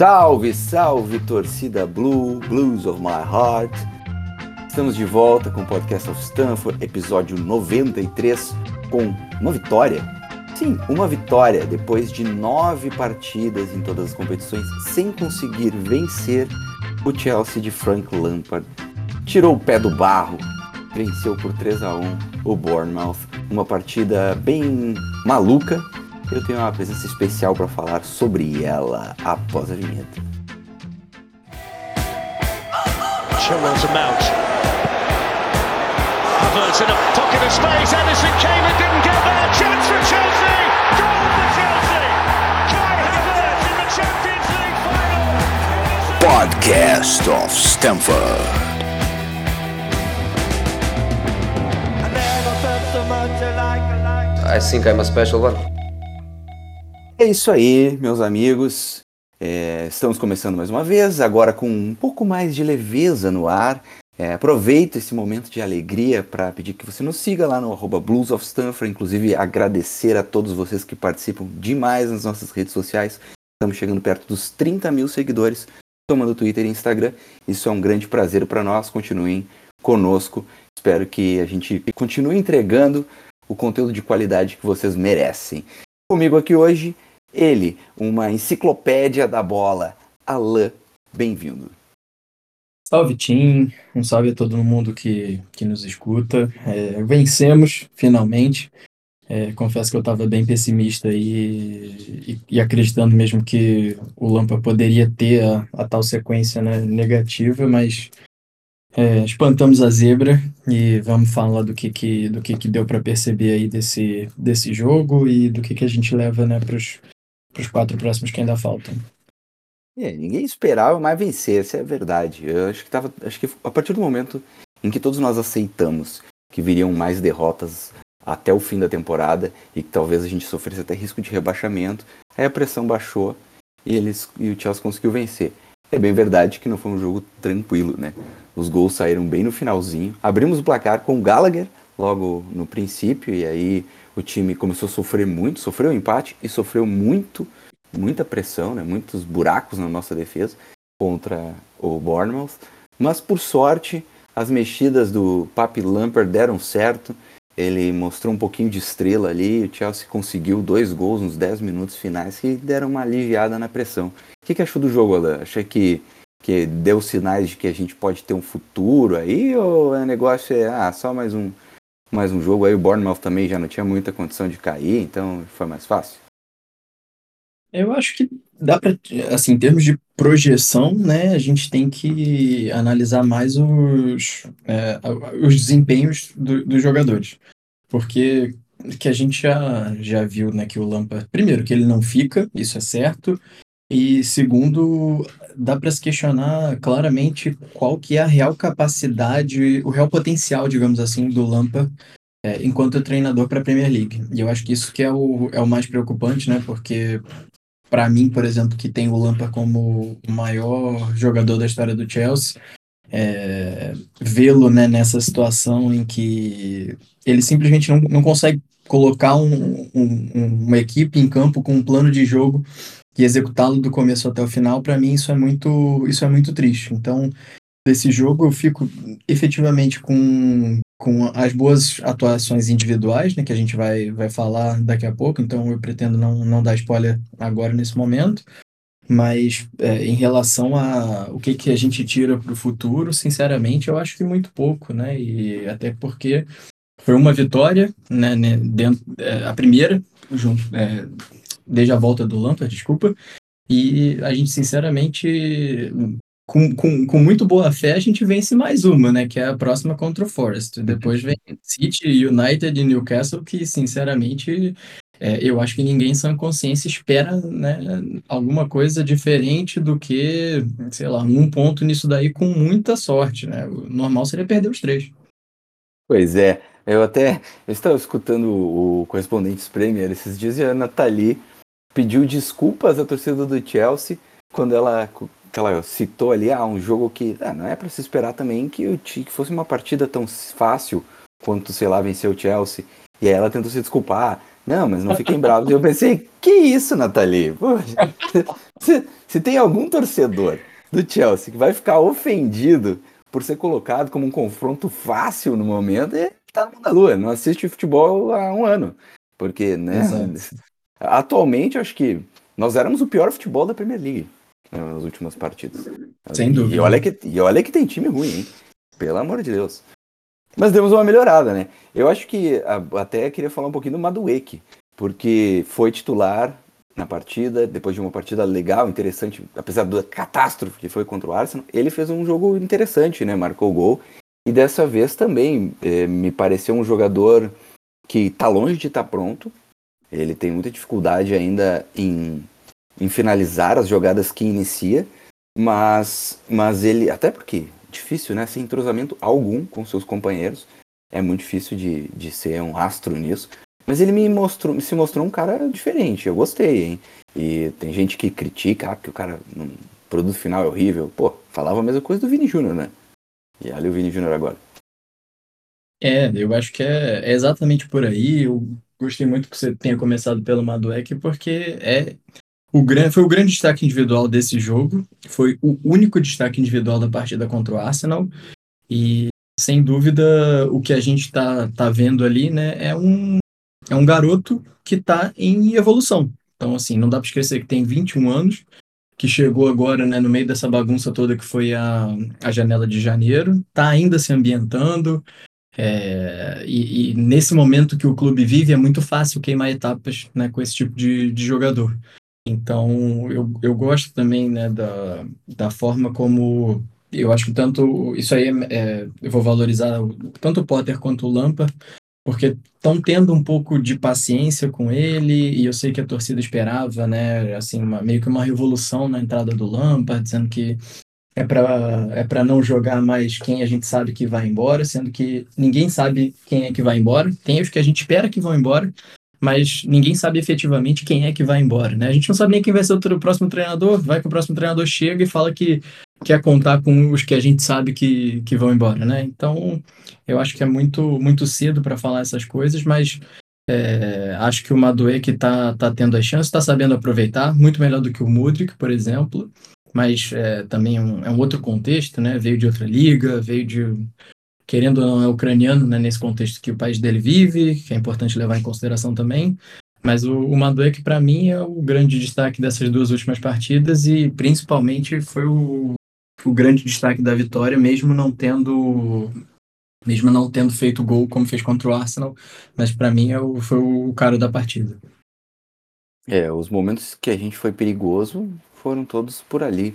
Salve, salve, torcida Blue, Blues of My Heart. Estamos de volta com o Podcast of Stanford, episódio 93, com uma vitória. Sim, uma vitória depois de nove partidas em todas as competições, sem conseguir vencer o Chelsea de Frank Lampard. Tirou o pé do barro, venceu por 3 a 1 o Bournemouth. Uma partida bem maluca, eu tenho uma presença especial para falar sobre ela após a vinheta. Chilwell's a mount. Havertz in a pocket of space. Edison came and didn't get there. Chance for Chelsea. Goal for Chelsea. Kai Havertz in the Champions League final. Podcast of Stamford. I think I'm a special one. É isso aí, meus amigos. É, estamos começando mais uma vez, agora com um pouco mais de leveza no ar. É, aproveito esse momento de alegria para pedir que você nos siga lá no arroba Blues of Stanford, inclusive agradecer a todos vocês que participam demais nas nossas redes sociais. Estamos chegando perto dos 30 mil seguidores, tomando Twitter e Instagram. Isso é um grande prazer para nós. Continuem conosco. Espero que a gente continue entregando o conteúdo de qualidade que vocês merecem. Comigo aqui hoje ele, uma enciclopédia da bola. Alain, bem-vindo. Salve, Tim. Um salve a todo mundo que, que nos escuta. É, vencemos, finalmente. É, confesso que eu estava bem pessimista e, e, e, acreditando mesmo que o Lampa poderia ter a, a tal sequência né, negativa, mas é, espantamos a zebra e vamos falar do que, que, do que, que deu para perceber aí desse, desse jogo e do que, que a gente leva né, para os para os quatro próximos que ainda faltam. É, ninguém esperava mais vencer, essa é a verdade. Eu acho que tava, acho que a partir do momento em que todos nós aceitamos que viriam mais derrotas até o fim da temporada e que talvez a gente sofresse até risco de rebaixamento, aí a pressão baixou e eles e o Chelsea conseguiu vencer. É bem verdade que não foi um jogo tranquilo, né? Os gols saíram bem no finalzinho. Abrimos o placar com o Gallagher logo no princípio e aí o time começou a sofrer muito, sofreu um empate e sofreu muito, muita pressão, né? muitos buracos na nossa defesa contra o Bournemouth. Mas por sorte, as mexidas do Papi Lampard deram certo. Ele mostrou um pouquinho de estrela ali. O Chelsea conseguiu dois gols nos 10 minutos finais que deram uma aliviada na pressão. O que, que achou do jogo, Alain? Achei que, que deu sinais de que a gente pode ter um futuro aí? Ou o negócio é ah, só mais um, mais um jogo. Aí o Bournemouth também já não tinha muita condição de cair, então foi mais fácil. Eu acho que dá para, assim, em termos de projeção, né, a gente tem que analisar mais os, é, os desempenhos do, dos jogadores. Porque que a gente já, já viu, né, que o Lampa, primeiro, que ele não fica, isso é certo, e segundo, dá para se questionar claramente qual que é a real capacidade, o real potencial, digamos assim, do Lampa é, enquanto treinador para a Premier League. E eu acho que isso que é o, é o mais preocupante, né? Porque para mim, por exemplo, que tem o Lampa como o maior jogador da história do Chelsea, é, vê-lo né, nessa situação em que ele simplesmente não, não consegue colocar um, um, uma equipe em campo com um plano de jogo e executá-lo do começo até o final, para mim isso é muito isso é muito triste. Então, desse jogo eu fico efetivamente com, com as boas atuações individuais, né, que a gente vai, vai falar daqui a pouco, então eu pretendo não, não dar spoiler agora nesse momento. Mas é, em relação a o que, que a gente tira para o futuro, sinceramente, eu acho que muito pouco, né? E até porque foi uma vitória, né, né dentro, é, a primeira, junto, é, desde a volta do Lampard, desculpa. E a gente, sinceramente, com, com, com muito boa fé, a gente vence mais uma, né? Que é a próxima contra o Forest. Depois vem City, United e Newcastle, que, sinceramente, é, eu acho que ninguém sem consciência espera né, alguma coisa diferente do que, sei lá, um ponto nisso daí com muita sorte, né? O normal seria perder os três. Pois é, eu até eu estava escutando o correspondente Premier esses dias e a Nathalie pediu desculpas à torcida do Chelsea quando ela, que ela citou ali ah, um jogo que ah, não é para se esperar também que, que fosse uma partida tão fácil quanto, sei lá, vencer o Chelsea. E aí ela tentou se desculpar. Não, mas não fiquem bravos. E eu pensei, que isso, Nathalie? Poxa, se, se tem algum torcedor do Chelsea que vai ficar ofendido por ser colocado como um confronto fácil no momento, é tá no mundo da lua, não assiste futebol há um ano. Porque, né, Exato. atualmente, acho que nós éramos o pior futebol da Premier League né, nas últimas partidas. Sem dúvida. E olha que, e olha que tem time ruim, hein? Pelo amor de Deus. Mas demos uma melhorada, né? Eu acho que até queria falar um pouquinho do Madueke, porque foi titular na partida, depois de uma partida legal, interessante, apesar da catástrofe que foi contra o Arsenal, ele fez um jogo interessante, né? Marcou o gol. E dessa vez também eh, me pareceu um jogador que está longe de estar tá pronto. Ele tem muita dificuldade ainda em, em finalizar as jogadas que inicia, mas, mas ele, até porque difícil, né? Sem entrosamento algum com seus companheiros. É muito difícil de, de ser um astro nisso. Mas ele me mostrou, se mostrou um cara diferente. Eu gostei, hein? E tem gente que critica ah, que o cara no produto final é horrível. Pô, falava a mesma coisa do Vini Júnior, né? E olha o Vini Júnior agora. É, eu acho que é, é, exatamente por aí. Eu gostei muito que você tenha começado pelo Maduek, porque é o grande, foi o grande destaque individual desse jogo. Foi o único destaque individual da partida contra o Arsenal. E, sem dúvida, o que a gente está tá vendo ali né, é, um, é um garoto que está em evolução. Então, assim, não dá para esquecer que tem 21 anos, que chegou agora né, no meio dessa bagunça toda que foi a, a janela de janeiro, está ainda se ambientando. É, e, e, nesse momento que o clube vive, é muito fácil queimar etapas né, com esse tipo de, de jogador. Então, eu, eu gosto também né, da, da forma como eu acho que tanto isso aí é, é, eu vou valorizar tanto o Potter quanto o Lampa porque estão tendo um pouco de paciência com ele e eu sei que a torcida esperava né assim uma, meio que uma revolução na entrada do Lampa dizendo que é para é para não jogar mais quem a gente sabe que vai embora sendo que ninguém sabe quem é que vai embora tem os que a gente espera que vão embora mas ninguém sabe efetivamente quem é que vai embora, né? A gente não sabe nem quem vai ser o próximo treinador, vai que o próximo treinador chega e fala que quer contar com os que a gente sabe que, que vão embora, né? Então, eu acho que é muito, muito cedo para falar essas coisas, mas é, acho que o Maduê que está tá tendo as chances, está sabendo aproveitar, muito melhor do que o Mudrik, por exemplo, mas é, também é um, é um outro contexto, né? Veio de outra liga, veio de querendo ou não, é ucraniano, né, nesse contexto que o país dele vive, que é importante levar em consideração também. Mas o, o Maduek, para mim, é o grande destaque dessas duas últimas partidas e principalmente foi o, o grande destaque da vitória, mesmo não tendo mesmo não tendo feito gol como fez contra o Arsenal, mas para mim é o, foi o cara da partida. É, os momentos que a gente foi perigoso foram todos por ali.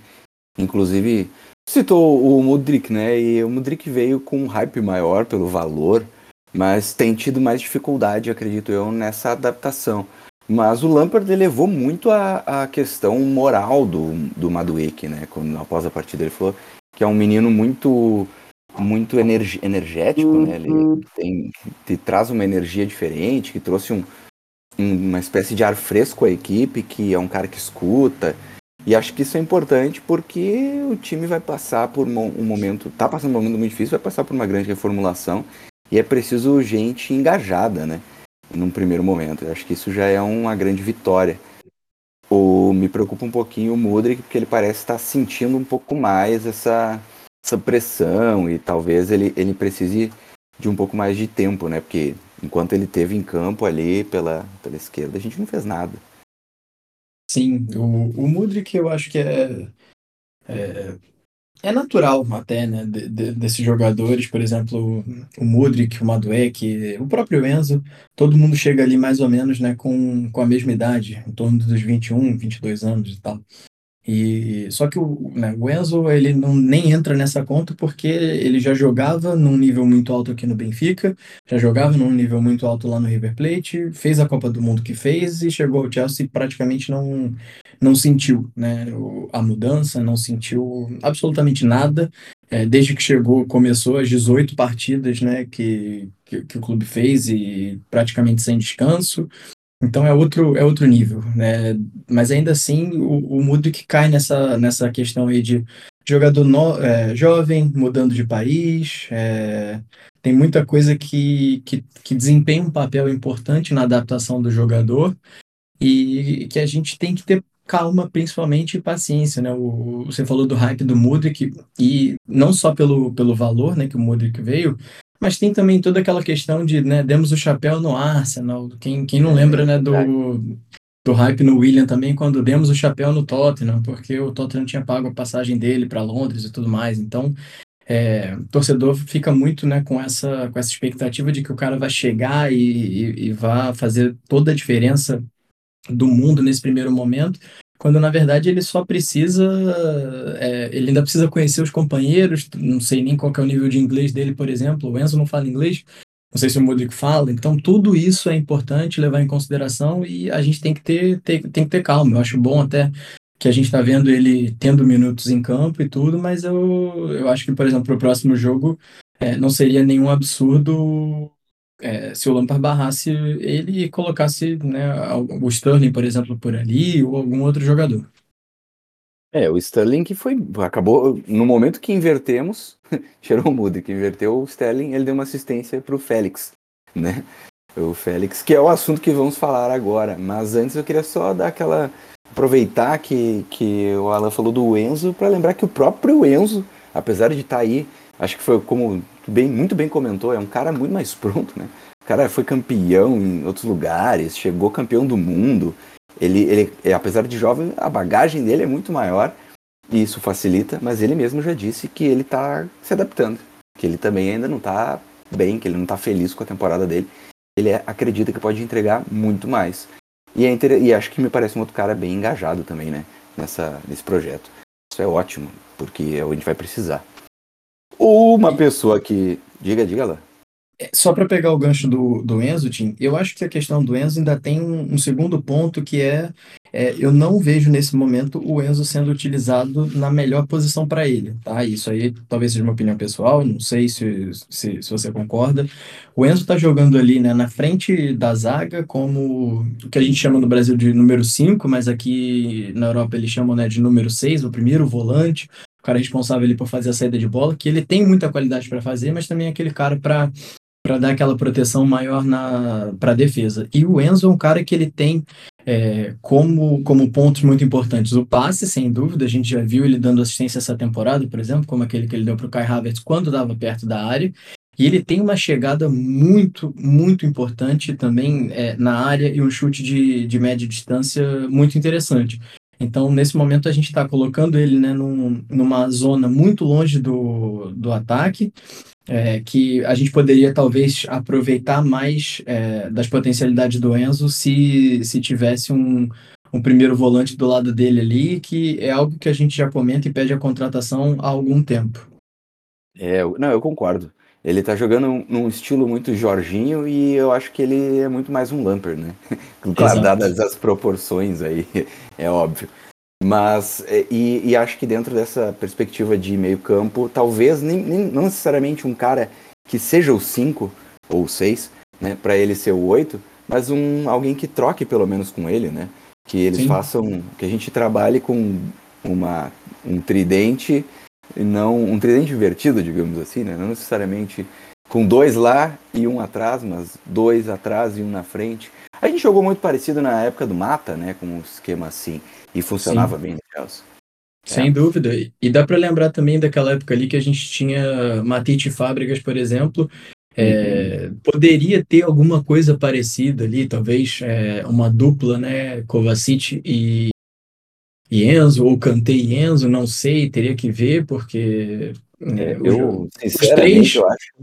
Inclusive, citou o Mudrik, né? E o Mudrik veio com um hype maior pelo valor, mas tem tido mais dificuldade, acredito eu, nessa adaptação. Mas o Lampard levou muito a, a questão moral do, do Madueke, né? Quando, após a partida ele falou que é um menino muito muito energético, né? Ele uhum. tem, te traz uma energia diferente, que trouxe um, um, uma espécie de ar fresco à equipe, que é um cara que escuta, e acho que isso é importante porque o time vai passar por um momento, tá passando por um momento muito difícil, vai passar por uma grande reformulação e é preciso gente engajada, né? Num primeiro momento. Eu acho que isso já é uma grande vitória. O, me preocupa um pouquinho o Mudrik, porque ele parece estar sentindo um pouco mais essa, essa pressão e talvez ele, ele precise de um pouco mais de tempo, né? Porque enquanto ele teve em campo ali pela, pela esquerda, a gente não fez nada. Sim, o, o Mudrik eu acho que é, é, é natural até, né, de, de, desses jogadores, por exemplo, o Mudrik, o Maduek, o próprio Enzo, todo mundo chega ali mais ou menos, né, com, com a mesma idade, em torno dos 21, 22 anos e tal. E só que o, né, o Enzo ele não nem entra nessa conta porque ele já jogava num nível muito alto aqui no Benfica, já jogava num nível muito alto lá no River Plate, fez a Copa do Mundo que fez e chegou ao Chelsea praticamente não não sentiu, né, a mudança, não sentiu absolutamente nada. É, desde que chegou, começou as 18 partidas, né, que, que, que o clube fez e praticamente sem descanso. Então é outro, é outro nível, né? Mas ainda assim, o, o Mudrik cai nessa, nessa questão aí de jogador no, é, jovem, mudando de país, é, tem muita coisa que, que, que desempenha um papel importante na adaptação do jogador e que a gente tem que ter calma, principalmente, e paciência, né? O, você falou do hype do Mudrik, e não só pelo, pelo valor, né, que o Mudrik veio, mas tem também toda aquela questão de, né, demos o chapéu no Arsenal, quem, quem não lembra, né, do, do hype no William também, quando demos o chapéu no Tottenham, porque o Tottenham tinha pago a passagem dele para Londres e tudo mais, então... É, o torcedor fica muito né, com, essa, com essa expectativa de que o cara vai chegar e, e, e vai fazer toda a diferença do mundo nesse primeiro momento, quando na verdade ele só precisa, é, ele ainda precisa conhecer os companheiros, não sei nem qual é o nível de inglês dele, por exemplo, o Enzo não fala inglês, não sei se o Modric fala, então tudo isso é importante levar em consideração e a gente tem que ter, ter tem que ter calma, eu acho bom até que a gente está vendo ele tendo minutos em campo e tudo, mas eu, eu acho que, por exemplo, para o próximo jogo é, não seria nenhum absurdo é, se o Lampard barrasse ele e colocasse né, o Sterling, por exemplo, por ali, ou algum outro jogador. É, o Sterling que foi. Acabou. No momento que invertemos, o Muda, que inverteu o Sterling, ele deu uma assistência para o Félix, né? O Félix, que é o assunto que vamos falar agora. Mas antes eu queria só dar aquela. aproveitar que, que o Alan falou do Enzo, para lembrar que o próprio Enzo, apesar de estar tá aí Acho que foi como bem, muito bem comentou, é um cara muito mais pronto, né? O cara foi campeão em outros lugares, chegou campeão do mundo. Ele, ele é, apesar de jovem, a bagagem dele é muito maior e isso facilita, mas ele mesmo já disse que ele está se adaptando, que ele também ainda não está bem, que ele não está feliz com a temporada dele. Ele é, acredita que pode entregar muito mais. E, é inter... e acho que me parece um outro cara bem engajado também, né? Nessa, nesse projeto. Isso é ótimo, porque é a gente vai precisar. Uma pessoa que. Diga, diga lá. É, só para pegar o gancho do, do Enzo, Tim, eu acho que a questão do Enzo ainda tem um, um segundo ponto que é, é, eu não vejo nesse momento o Enzo sendo utilizado na melhor posição para ele, tá? Isso aí talvez seja uma opinião pessoal, não sei se, se, se você concorda. O Enzo está jogando ali né, na frente da zaga como o que a gente chama no Brasil de número 5, mas aqui na Europa eles chamam né, de número 6, o primeiro volante, cara responsável ali por fazer a saída de bola, que ele tem muita qualidade para fazer, mas também é aquele cara para para dar aquela proteção maior na para defesa. E o Enzo é um cara que ele tem é, como, como pontos muito importantes o passe, sem dúvida. A gente já viu ele dando assistência essa temporada, por exemplo, como aquele que ele deu para o Kai Havertz quando dava perto da área. E ele tem uma chegada muito, muito importante também é, na área e um chute de, de média distância muito interessante. Então, nesse momento, a gente está colocando ele né, num, numa zona muito longe do, do ataque, é, que a gente poderia talvez aproveitar mais é, das potencialidades do Enzo se, se tivesse um, um primeiro volante do lado dele ali, que é algo que a gente já comenta e pede a contratação há algum tempo. É, não, eu concordo. Ele tá jogando num estilo muito Jorginho e eu acho que ele é muito mais um Lamper, né? Claro, dadas as proporções aí, é óbvio. Mas, é, e, e, acho que dentro dessa perspectiva de meio campo, talvez nem, nem não necessariamente um cara que seja o 5 ou o 6, né? para ele ser o 8, mas um, alguém que troque pelo menos com ele, né? Que eles Sim. façam, que a gente trabalhe com uma, um tridente não um tridente invertido, digamos assim, né? Não necessariamente com dois lá e um atrás, mas dois atrás e um na frente. A gente jogou muito parecido na época do Mata, né? Com um esquema assim. E funcionava Sim. bem no Chelsea. Sem é. dúvida. E dá para lembrar também daquela época ali que a gente tinha Matite Fábricas, por exemplo. É, uhum. Poderia ter alguma coisa parecida ali, talvez é, uma dupla, né? Kovacic e, e Enzo, ou Kanté e Enzo, não sei, teria que ver, porque. Né, é, eu, sinceramente, três... eu acho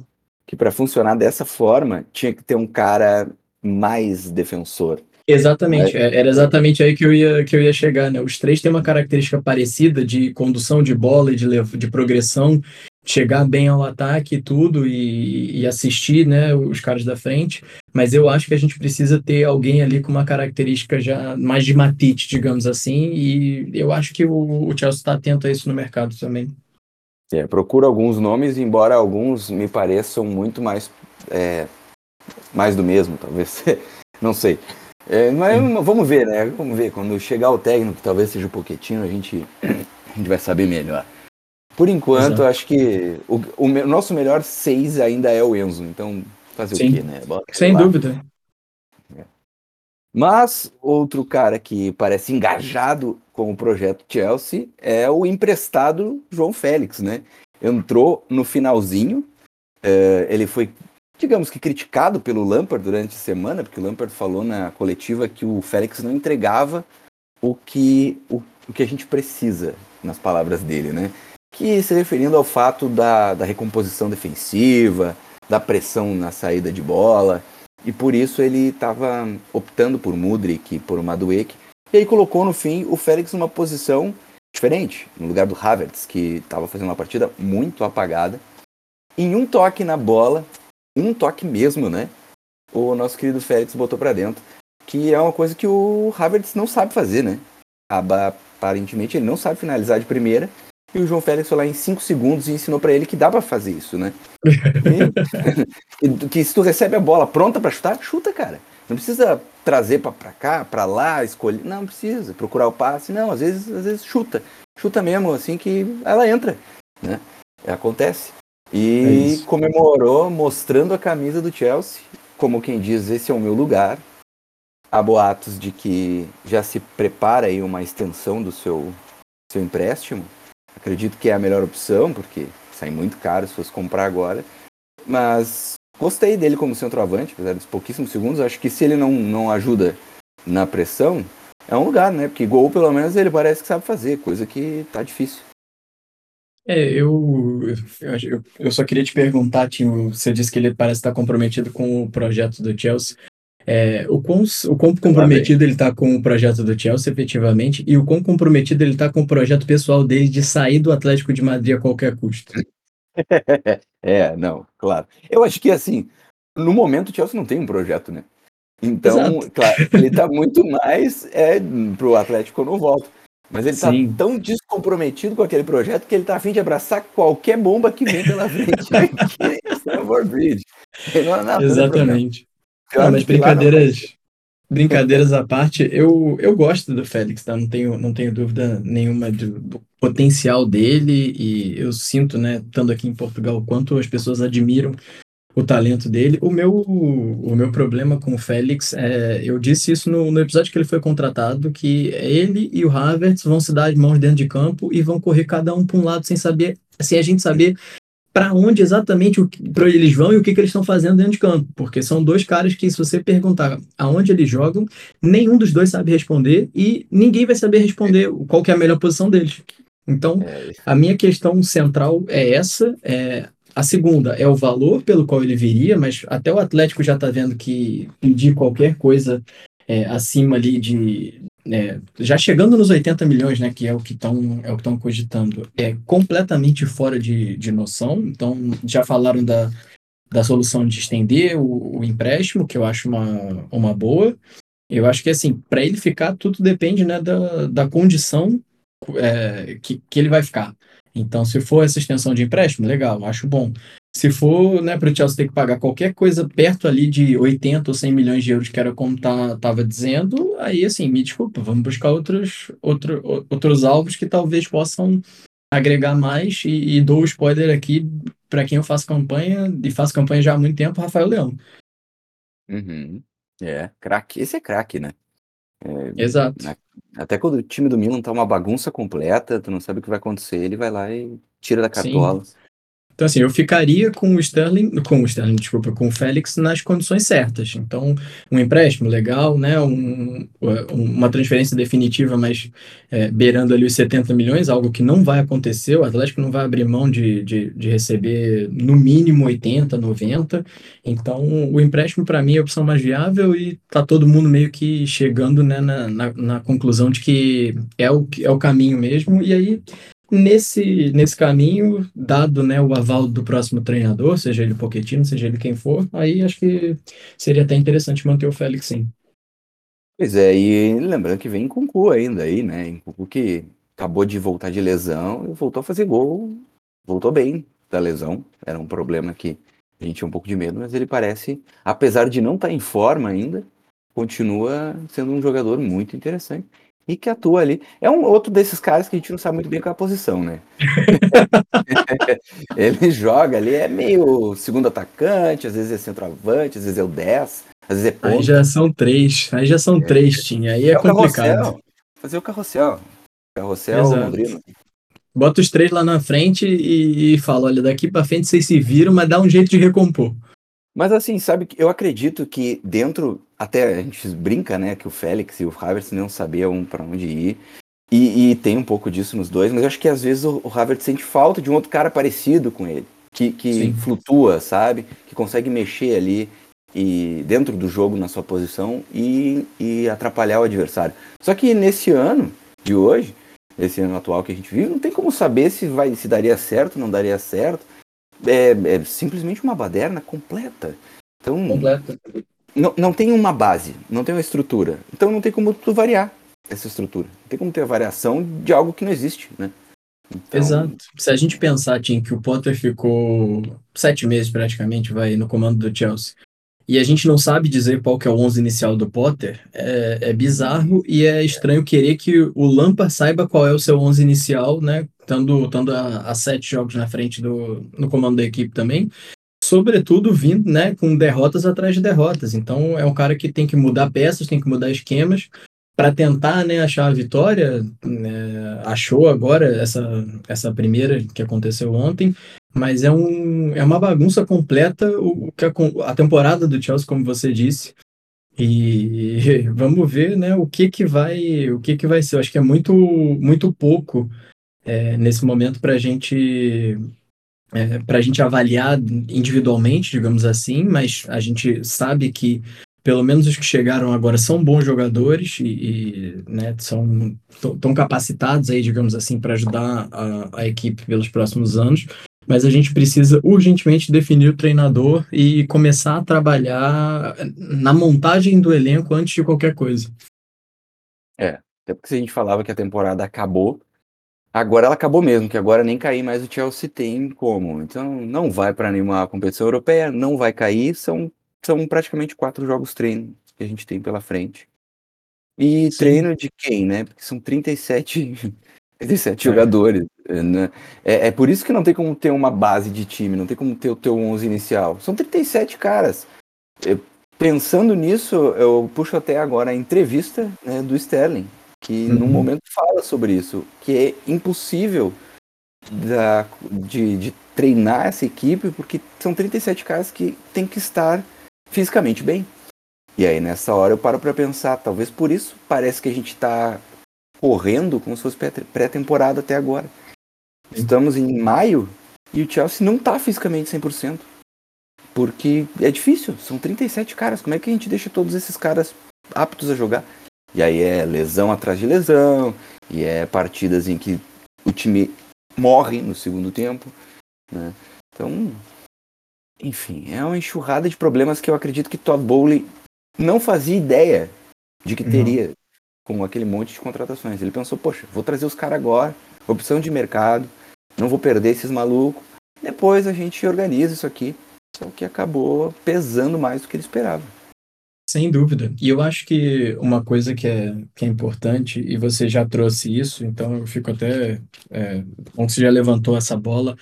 que para funcionar dessa forma tinha que ter um cara mais defensor. Exatamente, é, era exatamente aí que eu ia, que eu ia chegar, né? Os três têm uma característica parecida de condução de bola e de, de progressão, chegar bem ao ataque e tudo, e, e, assistir né, os caras da frente, mas eu acho que a gente precisa ter alguém ali com uma característica já mais de matite, digamos assim, e eu acho que o, o Chelsea está atento a isso no mercado também. É, procuro alguns nomes, embora alguns me pareçam muito mais, é, mais do mesmo, talvez, não sei. É, mas vamos ver, né? Vamos ver. Quando chegar o técnico, talvez seja o Poquetinho, a gente, a gente vai saber melhor. Por enquanto, Exato. acho que o, o, nosso melhor seis ainda é o Enzo. Então, fazer Sim. o quê, né? Bota Sem lá. dúvida. É. Mas outro cara que parece engajado com o projeto Chelsea é o emprestado João Félix, né? Entrou no finalzinho, é, ele foi, digamos que, criticado pelo Lampard durante a semana, porque o Lampard falou na coletiva que o Félix não entregava o que, o, o que a gente precisa, nas palavras dele, né? Que se referindo ao fato da, da recomposição defensiva, da pressão na saída de bola, e por isso ele estava optando por Mudrik por Madueke, e aí colocou no fim o Félix numa posição diferente, no lugar do Havertz, que estava fazendo uma partida muito apagada. Em um toque na bola, um toque mesmo, né? O nosso querido Félix botou para dentro, que é uma coisa que o Havertz não sabe fazer, né? Aparentemente ele não sabe finalizar de primeira, e o João Félix foi lá em 5 segundos e ensinou para ele que dá para fazer isso, né? E, que se tu recebe a bola pronta para chutar, chuta, cara. Não precisa trazer para cá, para lá, escolher. Não precisa procurar o passe. Não, às vezes, às vezes chuta. Chuta mesmo, assim que ela entra, né? Acontece. E é comemorou mostrando a camisa do Chelsea, como quem diz, esse é o meu lugar. Há boatos de que já se prepara aí uma extensão do seu, seu empréstimo. Acredito que é a melhor opção, porque sai muito caro se fosse comprar agora. Mas gostei dele como centroavante, apesar dos pouquíssimos segundos. Acho que se ele não, não ajuda na pressão, é um lugar, né? Porque gol, pelo menos, ele parece que sabe fazer, coisa que tá difícil. É, eu, eu, eu só queria te perguntar, Tim, você disse que ele parece estar comprometido com o projeto do Chelsea. É, o, quão, o quão comprometido ele está com o projeto do Chelsea, efetivamente, e o quão comprometido ele está com o projeto pessoal dele de sair do Atlético de Madrid a qualquer custo. é, não, claro. Eu acho que, assim, no momento o Chelsea não tem um projeto, né? Então, Exato. claro, ele está muito mais é, pro Atlético não volta. Mas ele está tão descomprometido com aquele projeto que ele está a fim de abraçar qualquer bomba que vem pela frente. Stanford Bridge. Exatamente. Não, mas brincadeiras, brincadeiras à parte, eu, eu gosto do Félix, tá? Não tenho, não tenho dúvida nenhuma do, do potencial dele e eu sinto, né, estando aqui em Portugal, o quanto as pessoas admiram o talento dele. O meu, o meu problema com o Félix é, eu disse isso no, no episódio que ele foi contratado, que ele e o Havertz vão se dar as mãos dentro de campo e vão correr cada um para um lado sem saber, sem a gente saber para onde exatamente o, eles vão e o que, que eles estão fazendo dentro de campo. Porque são dois caras que, se você perguntar aonde eles jogam, nenhum dos dois sabe responder e ninguém vai saber responder qual que é a melhor posição deles. Então, é a minha questão central é essa. É, a segunda é o valor pelo qual ele viria, mas até o Atlético já está vendo que pedir qualquer coisa é, acima ali de, é, já chegando nos 80 milhões, né, que é o que estão é o que estão cogitando, é completamente fora de, de noção. Então, já falaram da, da solução de estender o, o empréstimo, que eu acho uma, uma boa. Eu acho que, assim, para ele ficar, tudo depende né, da, da condição é, que, que ele vai ficar. Então, se for essa extensão de empréstimo, legal, acho bom. Se for né, para o Chelsea ter que pagar qualquer coisa perto ali de 80 ou 100 milhões de euros, que era como tá, tava dizendo, aí assim, me desculpa, vamos buscar outros, outro, outros alvos que talvez possam agregar mais. E, e dou o spoiler aqui para quem eu faço campanha, e faço campanha já há muito tempo, Rafael Leão. Uhum. É, craque. Esse é craque, né? É, Exato. Né, até quando o time do Milan tá uma bagunça completa, tu não sabe o que vai acontecer, ele vai lá e tira da cartola. Sim. Então, assim, eu ficaria com o Sterling, com o Sterling, desculpa, com o Félix nas condições certas. Então, um empréstimo legal, né? Um, uma transferência definitiva, mas é, beirando ali os 70 milhões, algo que não vai acontecer. O Atlético não vai abrir mão de, de, de receber no mínimo 80, 90. Então, o empréstimo, para mim, é a opção mais viável e tá todo mundo meio que chegando né, na, na, na conclusão de que é o, é o caminho mesmo. E aí nesse, nesse caminho, dado né, o aval do próximo treinador, seja ele o Pochettino, seja ele quem for, aí acho que seria até interessante manter o Félix sim. Pois é, e lembrando que vem com cu ainda aí, né? Em Cucu que acabou de voltar de lesão e voltou a fazer gol, voltou bem da lesão. Era um problema que a gente tinha um pouco de medo, mas ele parece, apesar de não estar tá em forma ainda, continua sendo um jogador muito interessante. E que atua ali. É um outro desses caras que a gente não sabe muito bem qual é a posição, né? ele joga ali, é meio segundo atacante, às vezes é centroavante, às vezes é o 10, às vezes é ponto. Aí já são três, aí já são é. três, Tim, aí é, é complicado. Carrossel. Fazer o carrossel. Carrossel, Londrina. Bota os três lá na frente e, e fala, olha, daqui para frente vocês se viram, mas dá um jeito de recompor. Mas assim, sabe, eu acredito que dentro, até a gente brinca, né, que o Félix e o Havertz não sabiam para onde ir. E, e, tem um pouco disso nos dois, mas eu acho que às vezes o, o Havertz sente falta de um outro cara parecido com ele, que, que flutua, sabe? Que consegue mexer ali e dentro do jogo na sua posição e, e atrapalhar o adversário. Só que nesse ano de hoje, esse ano atual que a gente vive, não tem como saber se vai se daria certo, não daria certo é, é simplesmente uma baderna completa. Então, completa. Não, não tem uma base, não tem uma estrutura. Então não tem como tu variar essa estrutura. Não tem como ter a variação de algo que não existe, né? Então... Exato. Se a gente pensar, Tim, que o Potter ficou sete meses praticamente, vai, no comando do Chelsea, e a gente não sabe dizer qual que é o 11 inicial do Potter, é, é bizarro e é estranho querer que o Lampard saiba qual é o seu 11 inicial, né? Estando, estando a, a, sete jogos na frente do no comando da equipe também. Sobretudo vindo né, com derrotas atrás de derrotas. Então é um cara que tem que mudar peças, tem que mudar esquemas para tentar né, achar a vitória. Né, achou agora essa, essa primeira que aconteceu ontem, mas é, um, é uma bagunça completa o, que a, a temporada do Chelsea, como você disse. E vamos ver, né, o que que vai, o que que vai ser. Eu acho que é muito, muito pouco é, nesse momento para gente, é, para a gente avaliar individualmente, digamos assim. Mas a gente sabe que pelo menos os que chegaram agora são bons jogadores e, e né, são tão capacitados aí, digamos assim, para ajudar a, a equipe pelos próximos anos mas a gente precisa urgentemente definir o treinador e começar a trabalhar na montagem do elenco antes de qualquer coisa. É, até porque se a gente falava que a temporada acabou, agora ela acabou mesmo, que agora nem cair mais o Chelsea tem como. Então não vai para nenhuma competição europeia, não vai cair, são, são praticamente quatro jogos treino que a gente tem pela frente. E Sim. treino de quem, né? Porque são 37 17 é. jogadores. Né? É, é, por isso que não tem como ter uma base de time, não tem como ter o teu 11 inicial. São 37 caras. Eu, pensando nisso, eu puxo até agora a entrevista né, do Sterling, que uhum. num momento fala sobre isso, que é impossível da, de, de treinar essa equipe, porque são 37 caras que tem que estar fisicamente bem. E aí nessa hora eu paro para pensar, talvez por isso parece que a gente está correndo como se fosse pré-temporada até agora. Estamos em maio e o Chelsea não está fisicamente 100%. Porque é difícil, são 37 caras. Como é que a gente deixa todos esses caras aptos a jogar? E aí é lesão atrás de lesão, e é partidas em que o time morre no segundo tempo. Né? Então, enfim, é uma enxurrada de problemas que eu acredito que Todd Bowley não fazia ideia de que teria com aquele monte de contratações. Ele pensou, poxa, vou trazer os caras agora, opção de mercado, não vou perder esses malucos. Depois a gente organiza isso aqui. Só que acabou pesando mais do que ele esperava. Sem dúvida. E eu acho que uma coisa que é, que é importante, e você já trouxe isso, então eu fico até. É, bom que você já levantou essa bola.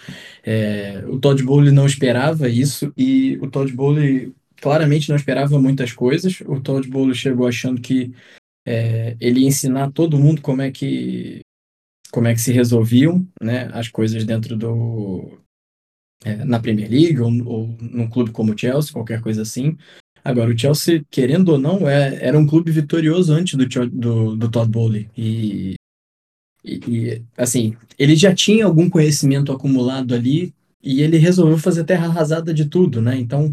É, o Todd Bowley não esperava isso, e o Todd Bowley claramente não esperava muitas coisas. O Todd Bowley chegou achando que é, ele ensinar todo mundo como é que como é que se resolviam né, as coisas dentro do é, na Premier League ou, ou num clube como o Chelsea, qualquer coisa assim. Agora, o Chelsea, querendo ou não, é, era um clube vitorioso antes do, do, do Todd Bowley. E, e, e, assim, ele já tinha algum conhecimento acumulado ali e ele resolveu fazer terra arrasada de tudo, né? Então,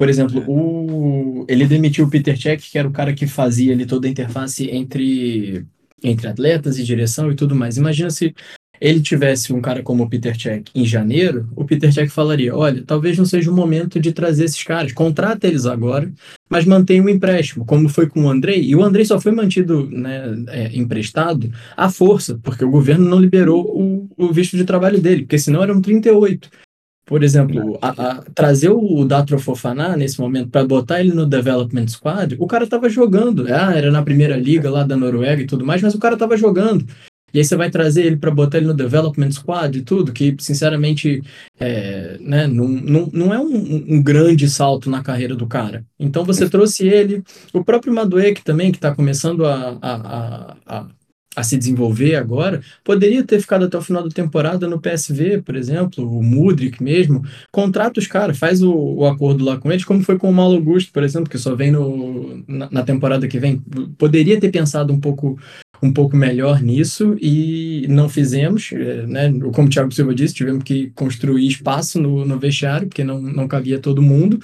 por exemplo, é. o, ele demitiu o Peter Cech, que era o cara que fazia ali toda a interface entre, entre atletas e direção e tudo mais. Imagina se ele tivesse um cara como o Peter Cech em janeiro, o Peter Cech falaria: olha, talvez não seja o momento de trazer esses caras, contrata eles agora, mas mantenha o um empréstimo, como foi com o Andrei. E o Andrei só foi mantido né, é, emprestado à força, porque o governo não liberou o, o visto de trabalho dele, porque senão eram 38 Por exemplo, a, a, trazer o Datro Fofaná nesse momento para botar ele no Development Squad, o cara tava jogando. Ah, era na primeira liga lá da Noruega e tudo mais, mas o cara tava jogando. E aí você vai trazer ele para botar ele no Development Squad e tudo, que sinceramente é, né, não, não, não é um, um, grande salto na carreira do cara. Então você trouxe ele, o próprio Madueke também, que está começando a, a, a, a se desenvolver agora, poderia ter ficado até o final da temporada no PSV, por exemplo, o Mudrik mesmo, contrata os caras, faz o, o, acordo lá com eles, como foi com o Malo Augusto, por exemplo, que só vem no, na, na, temporada que vem. Poderia ter pensado um pouco um pouco melhor nisso e não fizemos, eh, né? Como o Thiago Silva disse, tivemos que construir espaço no, no vestiário, porque não, não cabia todo mundo.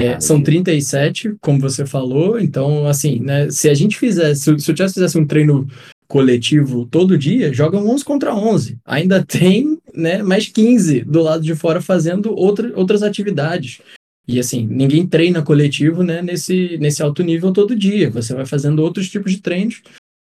É, são 37, como você falou, então, assim, né, se a gente fizesse, se, se o Chelsea fizesse um treino coletivo todo dia, jogam 11 contra 11. Ainda tem né, mais 15 do lado de fora fazendo outra, outras atividades. E assim, ninguém treina coletivo né, nesse, nesse alto nível todo dia. Você vai fazendo outros tipos de treinos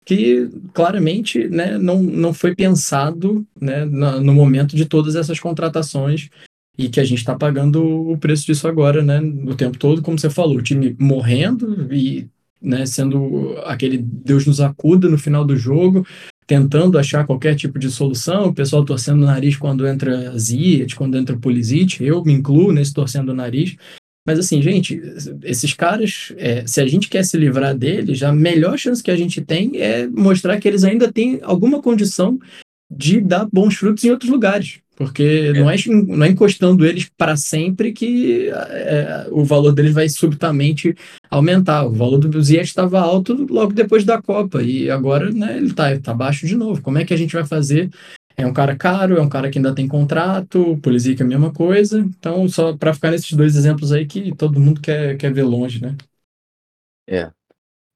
que claramente né, não, não foi pensado né, no momento de todas essas contratações e que a gente está pagando o preço disso agora, né, o tempo todo, como você falou, o time morrendo e né, sendo aquele Deus nos acuda no final do jogo, tentando achar qualquer tipo de solução, o pessoal torcendo o nariz quando entra Ziyech, quando entra Pulisic, eu me incluo nesse torcendo o nariz, mas assim, gente, esses caras, é, se a gente quer se livrar deles, a melhor chance que a gente tem é mostrar que eles ainda têm alguma condição de dar bons frutos em outros lugares. Porque é. Não, é, não é encostando eles para sempre que é, o valor deles vai subitamente aumentar. O valor do Ziyech estava alto logo depois da Copa e agora né, ele está tá baixo de novo. Como é que a gente vai fazer? É um cara caro, é um cara que ainda tem contrato, o Pulisic é a mesma coisa. Então, só para ficar nesses dois exemplos aí que todo mundo quer, quer ver longe, né? É.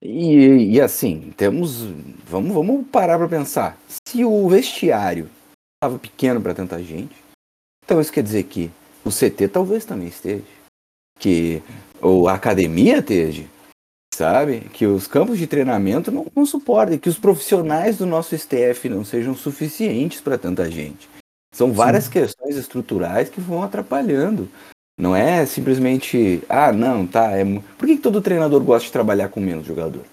E, e assim, temos. Vamos, vamos parar para pensar. Se o vestiário estava pequeno para tanta gente. Então isso quer dizer que o CT talvez também esteja. Que ou a academia esteja. Sabe? Que os campos de treinamento não, não suportem. Que os profissionais do nosso STF não sejam suficientes para tanta gente. São várias Sim. questões estruturais que vão atrapalhando. Não é simplesmente, ah, não, tá. É... Por que, que todo treinador gosta de trabalhar com menos jogador?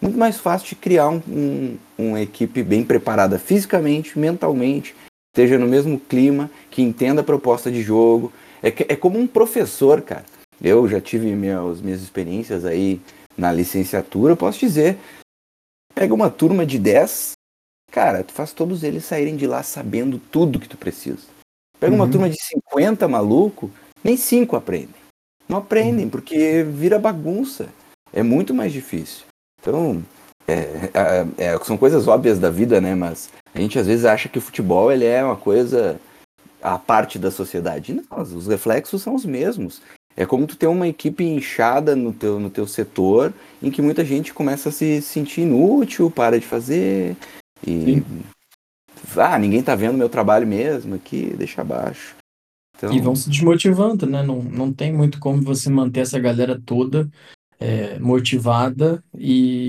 muito mais fácil de criar um, um, uma equipe bem preparada fisicamente, mentalmente, esteja no mesmo clima, que entenda a proposta de jogo. É, é como um professor, cara. Eu já tive minhas, minhas experiências aí na licenciatura, posso dizer. Pega uma turma de 10, cara, tu faz todos eles saírem de lá sabendo tudo que tu precisa. Pega uhum. uma turma de 50 maluco, nem 5 aprendem. Não aprendem, uhum. porque vira bagunça. É muito mais difícil. Então, é, é, é, são coisas óbvias da vida, né? Mas a gente às vezes acha que o futebol ele é uma coisa a parte da sociedade. Não, os reflexos são os mesmos. É como tu ter uma equipe inchada no teu, no teu setor, em que muita gente começa a se sentir inútil, para de fazer, e. Sim. Ah, ninguém tá vendo meu trabalho mesmo aqui, deixa abaixo. Então... E vão se desmotivando, né? Não, não tem muito como você manter essa galera toda é, motivada e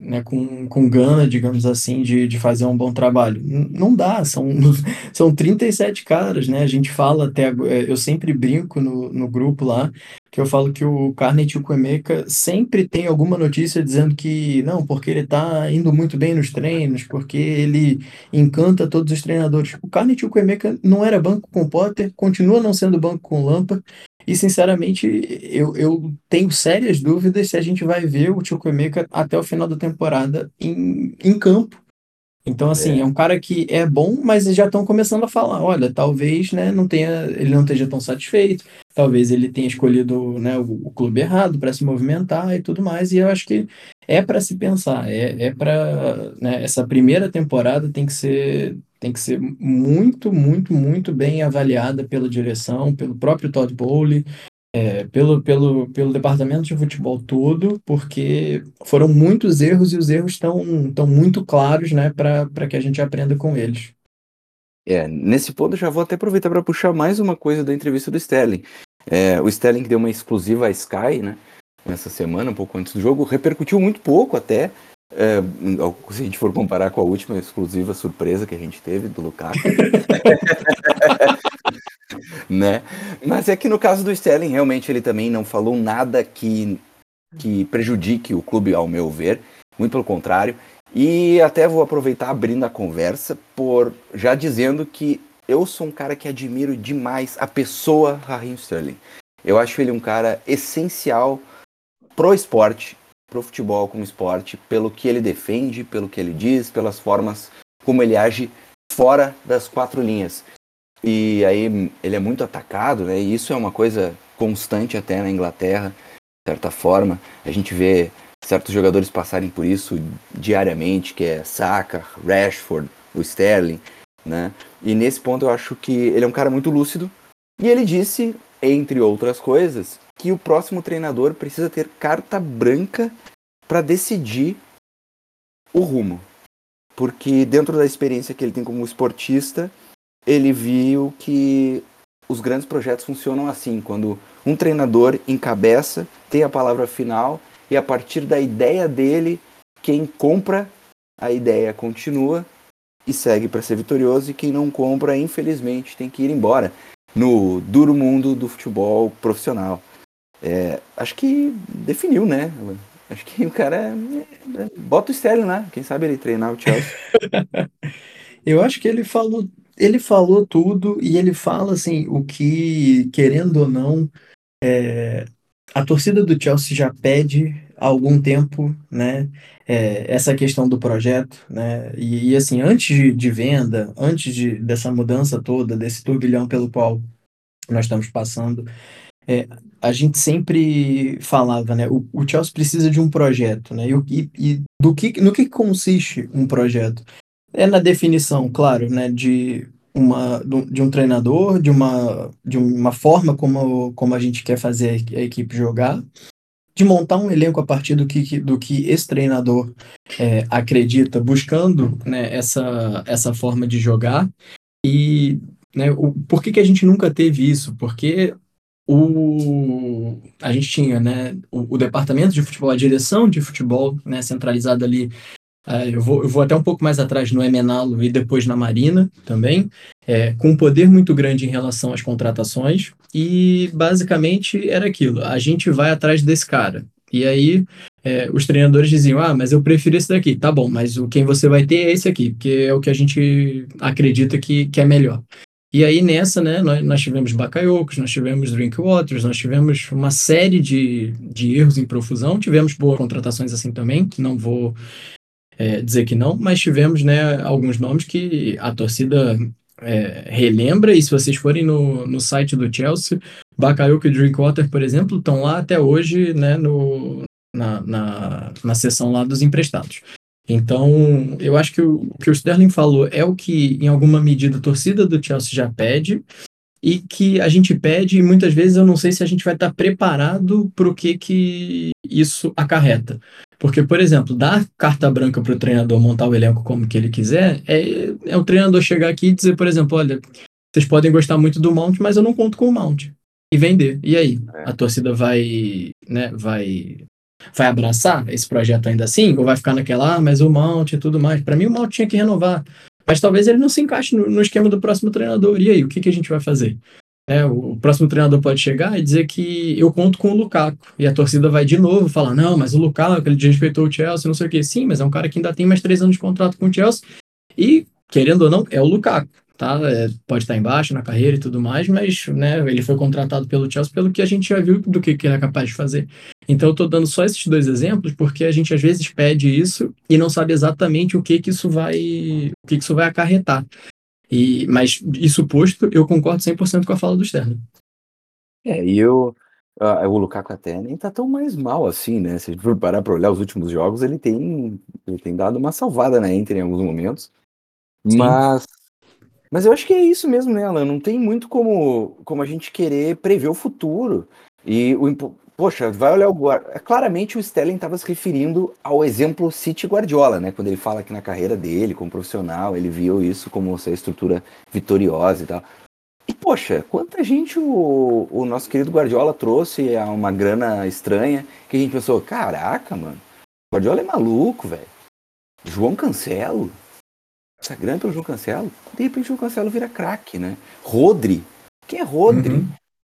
né, com, com gana, digamos assim, de, de fazer um bom trabalho. Não dá, são, são 37 caras, né? A gente fala até. É, eu sempre brinco no, no grupo lá, que eu falo que o Carnet Chukwemeka sempre tem alguma notícia dizendo que não, porque ele tá indo muito bem nos treinos, porque ele encanta todos os treinadores. O Carnet Chukwemeka não era banco com Potter, continua não sendo banco com Lampa, e, sinceramente, eu, eu tenho sérias dúvidas se a gente vai ver o Chukwemeka até o final da temporada em, em campo. Então, assim, é. é um cara que é bom, mas já estão começando a falar, olha, talvez né, não tenha, ele não esteja tão satisfeito, talvez ele tenha escolhido né, o, o clube errado para se movimentar e tudo mais, e eu acho que é para se pensar, é, é para né, essa primeira temporada tem que ser tem que ser muito, muito, muito bem avaliada pela direção, pelo próprio Todd Bowley, é, pelo, pelo, pelo departamento de futebol todo, porque foram muitos erros e os erros estão, estão muito claros né, para que a gente aprenda com eles. É, nesse ponto eu já vou até aproveitar para puxar mais uma coisa da entrevista do Sterling. É, o Sterling deu uma exclusiva à Sky, né? Nessa semana, um pouco antes do jogo, repercutiu muito pouco até, é, se a gente for comparar com a última exclusiva surpresa que a gente teve do Lukaku. né? Mas é que no caso do Sterling, realmente ele também não falou nada que, que prejudique o clube, ao meu ver. Muito pelo contrário. E até vou aproveitar abrindo a conversa por já dizendo que eu sou um cara que admiro demais a pessoa Raheem Sterling. Eu acho ele um cara essencial pro esporte, pro futebol como esporte, pelo que ele defende, pelo que ele diz, pelas formas como ele age fora das quatro linhas. E aí ele é muito atacado, né? E isso é uma coisa constante até na Inglaterra, de certa forma. A gente vê certos jogadores passarem por isso diariamente, que é Saka, Rashford, o Sterling, né? E nesse ponto eu acho que ele é um cara muito lúcido. E ele disse, entre outras coisas, que o próximo treinador precisa ter carta branca para decidir o rumo. Porque dentro da experiência que ele tem como esportista, ele viu que os grandes projetos funcionam assim, quando um treinador encabeça, tem a palavra final e a partir da ideia dele, quem compra a ideia continua e segue para ser vitorioso e quem não compra, infelizmente, tem que ir embora no duro mundo do futebol profissional. É, acho que definiu, né? Acho que o cara é, é, bota o Sterling lá, quem sabe ele treinar o Chelsea. Eu acho que ele falou, ele falou tudo e ele fala assim o que, querendo ou não, é, a torcida do Chelsea já pede há algum tempo, né? É, essa questão do projeto, né? E, e assim, antes de, de venda, antes de, dessa mudança toda, desse turbilhão pelo qual nós estamos passando, é, a gente sempre falava, né? O, o, Chelsea precisa de um projeto, né? E, e, do que, no que consiste um projeto? É na definição, claro, né? De uma de um treinador, de uma de uma forma como, como a gente quer fazer a equipe jogar, de montar um elenco a partir do que, do que esse treinador é, acredita, buscando né, essa, essa forma de jogar. E né, o, por que, que a gente nunca teve isso? Porque o, a gente tinha né, o, o, departamento de futebol, a direção de futebol né, centralizada ali. Uh, eu, vou, eu vou até um pouco mais atrás no Emenalo e depois na Marina também, é, com um poder muito grande em relação às contratações. E basicamente era aquilo: a gente vai atrás desse cara. E aí é, os treinadores diziam: ah, mas eu prefiro esse daqui. Tá bom, mas o quem você vai ter é esse aqui, porque é o que a gente acredita que, que é melhor. E aí nessa, né, nós, nós tivemos Bacaiocos, nós tivemos Drinkwaters, nós tivemos uma série de, de erros em profusão, tivemos boas contratações assim também, não vou é, dizer que não, mas tivemos né, alguns nomes que a torcida é, relembra, e se vocês forem no, no site do Chelsea, Bakayoko e Drinkwater, por exemplo, estão lá até hoje né, no, na, na, na seção lá dos emprestados. Então, eu acho que o que o Sterling falou é o que, em alguma medida, a torcida do Chelsea já pede e que a gente pede, e muitas vezes eu não sei se a gente vai estar preparado para o que, que isso acarreta. Porque, por exemplo, dar carta branca para o treinador montar o elenco como que ele quiser, é, é o treinador chegar aqui e dizer, por exemplo, olha, vocês podem gostar muito do Mount, mas eu não conto com o Mount. E vender. E aí? É. A torcida vai, né, vai vai abraçar esse projeto ainda assim? Ou vai ficar naquela, ah, mas o Mount e tudo mais? Para mim, o Mount tinha que renovar. Mas talvez ele não se encaixe no, no esquema do próximo treinador. E aí, o que, que a gente vai fazer? É, o próximo treinador pode chegar e dizer que eu conto com o Lukaku. E a torcida vai de novo falar: não, mas o Lukaku, ele desrespeitou o Chelsea, não sei o quê. Sim, mas é um cara que ainda tem mais três anos de contrato com o Chelsea. E, querendo ou não, é o Lukaku tá? É, pode estar embaixo na carreira e tudo mais, mas né, ele foi contratado pelo Chelsea pelo que a gente já viu do que, que ele é capaz de fazer. Então eu estou dando só esses dois exemplos porque a gente às vezes pede isso e não sabe exatamente o que que isso vai, o que, que isso vai acarretar. E, mas isso posto, eu concordo 100% com a fala do Sterling. É, e eu, uh, o Lukaku até nem tá tão mais mal assim, né? Se a gente for parar para olhar os últimos jogos, ele tem, ele tem dado uma salvada na Inter em alguns momentos. Sim. Mas mas eu acho que é isso mesmo, né, Alan? Não tem muito como, como a gente querer prever o futuro. E o poxa, vai olhar o é, claramente o Sterling estava se referindo ao exemplo City Guardiola, né? Quando ele fala que na carreira dele como profissional, ele viu isso como essa estrutura vitoriosa e tal. E poxa, quanta gente o, o nosso querido Guardiola trouxe a uma grana estranha que a gente pensou, caraca, mano, Guardiola é maluco, velho. João Cancelo, essa grana pelo João Cancelo, de repente o João Cancelo vira craque, né? Rodri, Quem é Rodri? Uhum.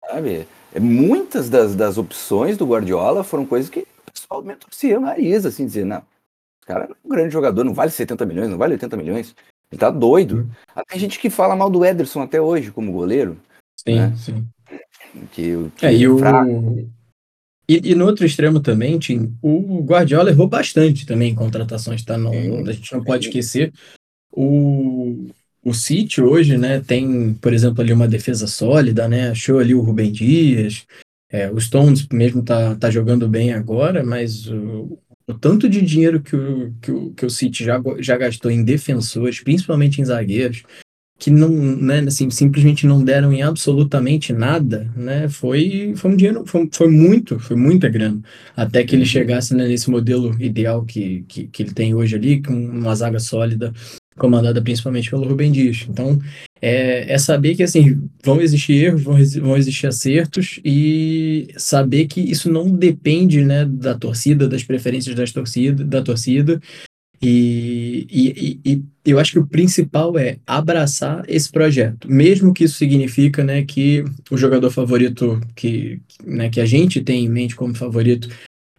Sabe? É, muitas das, das opções do Guardiola foram coisas que o pessoal me torcia o nariz, assim, dizer, não, o cara é um grande jogador, não vale 70 milhões, não vale 80 milhões. Ele tá doido. Uhum. Tem gente que fala mal do Ederson até hoje como goleiro. Sim, né? sim. Que, que é, e o... E, e, no outro extremo também, Tim, o Guardiola errou bastante também em contratações, tá? Não, a gente não pode esquecer. O, o City hoje, né, tem, por exemplo, ali uma defesa sólida, né? Achou ali o Rubem Dias. É, o Stones mesmo tá, tá jogando bem agora, mas o, o tanto de dinheiro que o, que o, que o City já, já gastou em defensores, principalmente em zagueiros, que não, né, assim, simplesmente não deram em absolutamente nada, né, foi, foi um dinheiro, foi, foi muito, foi muita grana, até que ele uhum. chegasse né, nesse modelo ideal que, que, que ele tem hoje ali, com uma zaga sólida, comandada principalmente pelo Rubem Dias. Então, é, é saber que, assim, vão existir erros, vão, vão existir acertos e saber que isso não depende, né, da torcida, das preferências das torcida, da torcida, e, e, e, eu acho que o principal é abraçar esse projeto, mesmo que isso significa né, que o jogador favorito que, né, que a gente tem em mente como favorito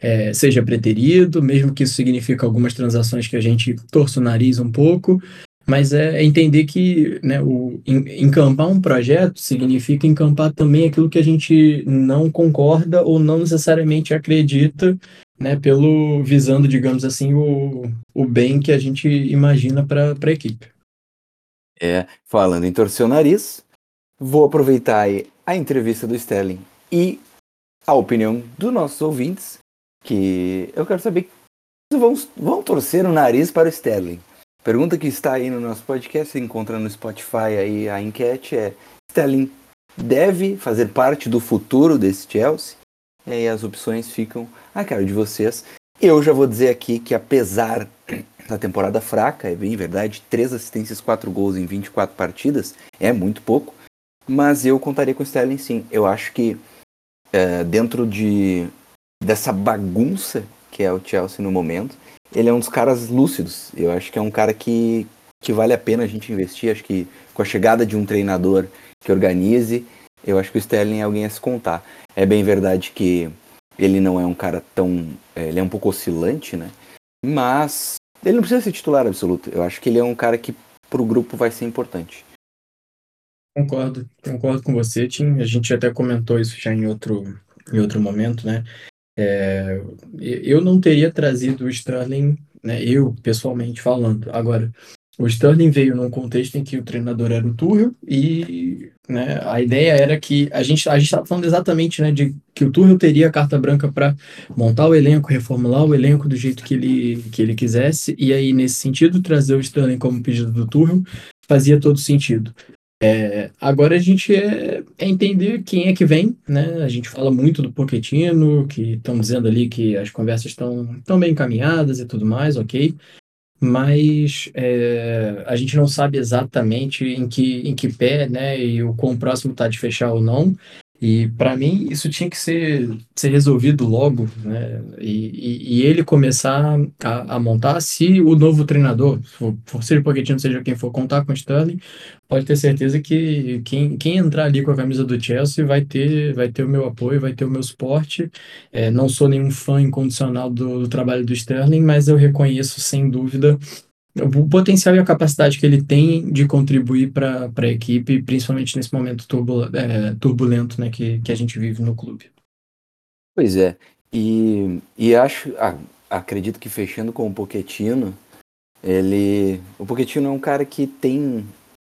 é, seja preterido, mesmo que isso signifique algumas transações que a gente torça o nariz um pouco, mas é, é entender que né, o, encampar um projeto significa encampar também aquilo que a gente não concorda ou não necessariamente acredita né, pelo visando, digamos assim, o, o bem que a gente imagina para a equipe. É, falando em torcer o nariz, vou aproveitar aí a entrevista do Sterling e a opinião dos nossos ouvintes, que eu quero saber vão, vão torcer o nariz para o Sterling. Pergunta que está aí no nosso podcast, se encontra no Spotify aí a enquete é Sterling deve fazer parte do futuro desse Chelsea? E aí as opções ficam a cara de vocês. Eu já vou dizer aqui que apesar da temporada fraca, é bem verdade, 3 assistências, 4 gols em 24 partidas, é muito pouco, mas eu contaria com o Sterling sim. Eu acho que é, dentro de dessa bagunça que é o Chelsea no momento, ele é um dos caras lúcidos. Eu acho que é um cara que, que vale a pena a gente investir. Acho que com a chegada de um treinador que organize, eu acho que o Sterling é alguém a se contar. É bem verdade que ele não é um cara tão. É, ele é um pouco oscilante, né? Mas ele não precisa ser titular absoluto. Eu acho que ele é um cara que pro grupo vai ser importante. Concordo, concordo com você, Tim. A gente até comentou isso já em outro, em outro momento, né? É, eu não teria trazido o Sterling, né, eu pessoalmente falando. Agora, o Sterling veio num contexto em que o treinador era o Tuchel e né, a ideia era que a gente a estava falando exatamente né, de que o Tuchel teria a carta branca para montar o elenco, reformular o elenco do jeito que ele, que ele quisesse e aí nesse sentido trazer o Sterling como pedido do Tuchel fazia todo sentido. É, agora a gente é, é, entender quem é que vem, né? A gente fala muito do Pochettino, que estão dizendo ali que as conversas estão tão bem encaminhadas e tudo mais, ok mas é, a gente não sabe exatamente em que, em que pé, né, e o quão próximo está de fechar ou não. E para mim isso tinha que ser, ser resolvido logo, né? E, e, e ele começar a, a, montar, se o novo treinador, for, for seja Pochettino, seja quem for contar com o Sterling, pode ter certeza que quem, quem entrar ali com a camisa do Chelsea vai ter, vai ter o meu apoio, vai ter o meu suporte. É, não sou nenhum fã incondicional do, do trabalho do Sterling, mas eu reconheço sem dúvida o potencial e a capacidade que ele tem de contribuir para a equipe, principalmente nesse momento turbul é, turbulento né, que, que a gente vive no clube. Pois é, e, e acho, ah, acredito que fechando com o Poquetino, ele, o Poquetino é um cara que tem,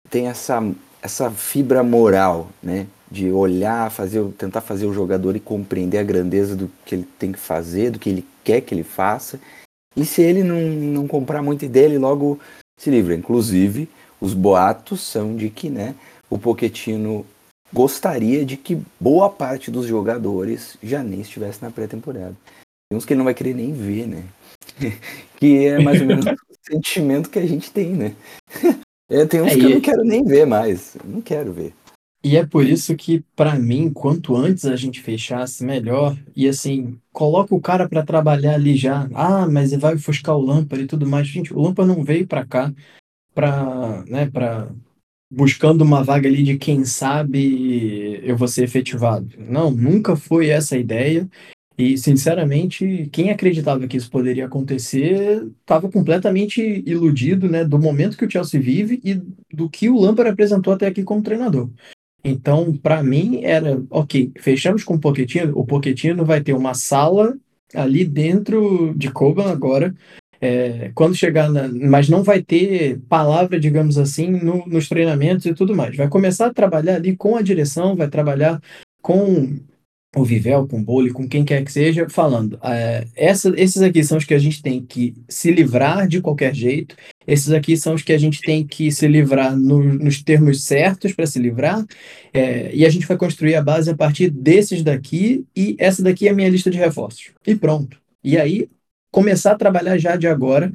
tem essa, essa fibra moral, né, de olhar, fazer, tentar fazer o jogador e compreender a grandeza do que ele tem que fazer, do que ele quer que ele faça e se ele não, não comprar muito dele, logo se livra. Inclusive, os boatos são de que né, o Poquetino gostaria de que boa parte dos jogadores já nem estivesse na pré-temporada. Tem uns que ele não vai querer nem ver, né? que é mais ou menos o sentimento que a gente tem, né? É, tem uns é, que eu não quero nem ver mais. Não quero ver. E é por isso que, para mim, quanto antes a gente fechasse, melhor. E assim, coloca o cara para trabalhar ali já. Ah, mas vai ofuscar o Lampard e tudo mais. Gente, o Lampard não veio para cá para, né, para buscando uma vaga ali de quem sabe eu vou ser efetivado. Não, nunca foi essa a ideia. E, sinceramente, quem acreditava que isso poderia acontecer estava completamente iludido né, do momento que o Chelsea vive e do que o Lampard apresentou até aqui como treinador. Então, para mim, era, ok, fechamos com o Pochettino, o Pochettino vai ter uma sala ali dentro de Coban agora, é, quando chegar na, mas não vai ter palavra, digamos assim, no, nos treinamentos e tudo mais. Vai começar a trabalhar ali com a direção, vai trabalhar com o Vivel, com o Bole, com quem quer que seja, falando. É, essa, esses aqui são os que a gente tem que se livrar de qualquer jeito. Esses aqui são os que a gente tem que se livrar no, nos termos certos para se livrar. É, e a gente vai construir a base a partir desses daqui. E essa daqui é a minha lista de reforços. E pronto. E aí, começar a trabalhar já de agora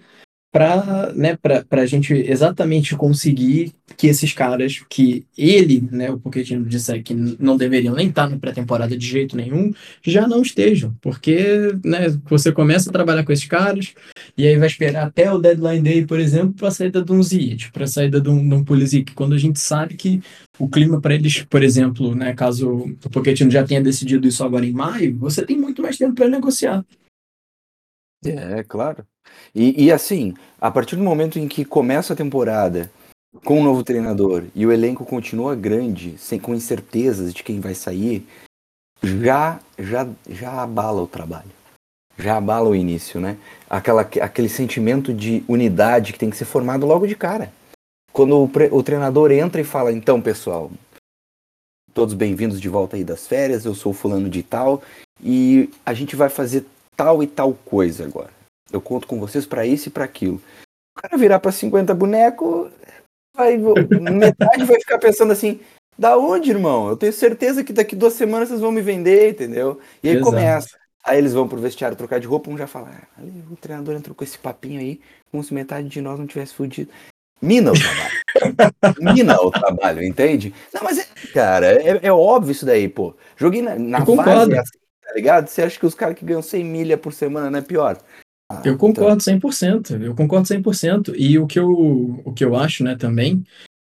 para né, a gente exatamente conseguir que esses caras, que ele, né, o Pochettino disse que não deveriam nem estar na pré-temporada de jeito nenhum, já não estejam, porque né, você começa a trabalhar com esses caras e aí vai esperar até o deadline day, por exemplo, para a saída de um Ziyech, para a saída de um, de um Pulisic, quando a gente sabe que o clima para eles, por exemplo, né, caso o Pochettino já tenha decidido isso agora em maio, você tem muito mais tempo para negociar. É, claro. E, e assim, a partir do momento em que começa a temporada com um novo treinador e o elenco continua grande, sem com incertezas de quem vai sair, já já já abala o trabalho. Já abala o início, né? Aquela, aquele sentimento de unidade que tem que ser formado logo de cara. Quando o, o treinador entra e fala, então, pessoal, todos bem-vindos de volta aí das férias, eu sou fulano de tal, e a gente vai fazer tal e tal coisa agora. Eu conto com vocês para isso e para aquilo. O cara virar para 50 bonecos, vai, metade vai ficar pensando assim: da onde, irmão? Eu tenho certeza que daqui duas semanas vocês vão me vender, entendeu? E aí Exato. começa. Aí eles vão pro vestiário trocar de roupa, um já fala: ah, o treinador entrou com esse papinho aí, como se metade de nós não tivesse fudido. Mina o trabalho. Mina o trabalho, entende? Não, mas, é, cara, é, é, óbvio isso daí, pô. Joguei na, na base assim, tá ligado? Você acha que os caras que ganham 100 milha por semana não é pior? Ah, eu concordo 100%, eu concordo 100%. E o que eu, o que eu acho, né, também,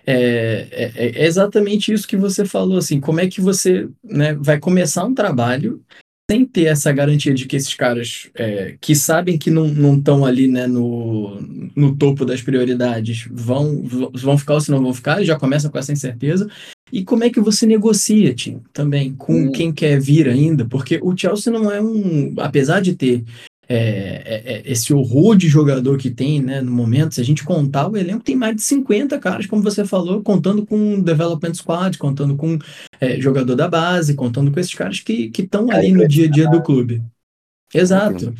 é, é, é, exatamente isso que você falou, assim, como é que você né, vai começar um trabalho sem ter essa garantia de que esses caras é, que sabem que não estão ali né, no, no topo das prioridades vão, vão ficar ou se não vão ficar, já começa com essa incerteza. E como é que você negocia, Tim, também, com hum. quem quer vir ainda? Porque o Chelsea não é um. Apesar de ter é, é, é, esse horror de jogador que tem né, no momento, se a gente contar, o elenco tem mais de 50 caras, como você falou, contando com Development Squad, contando com é, jogador da base, contando com esses caras que estão ali no dia a dia do clube. Exato.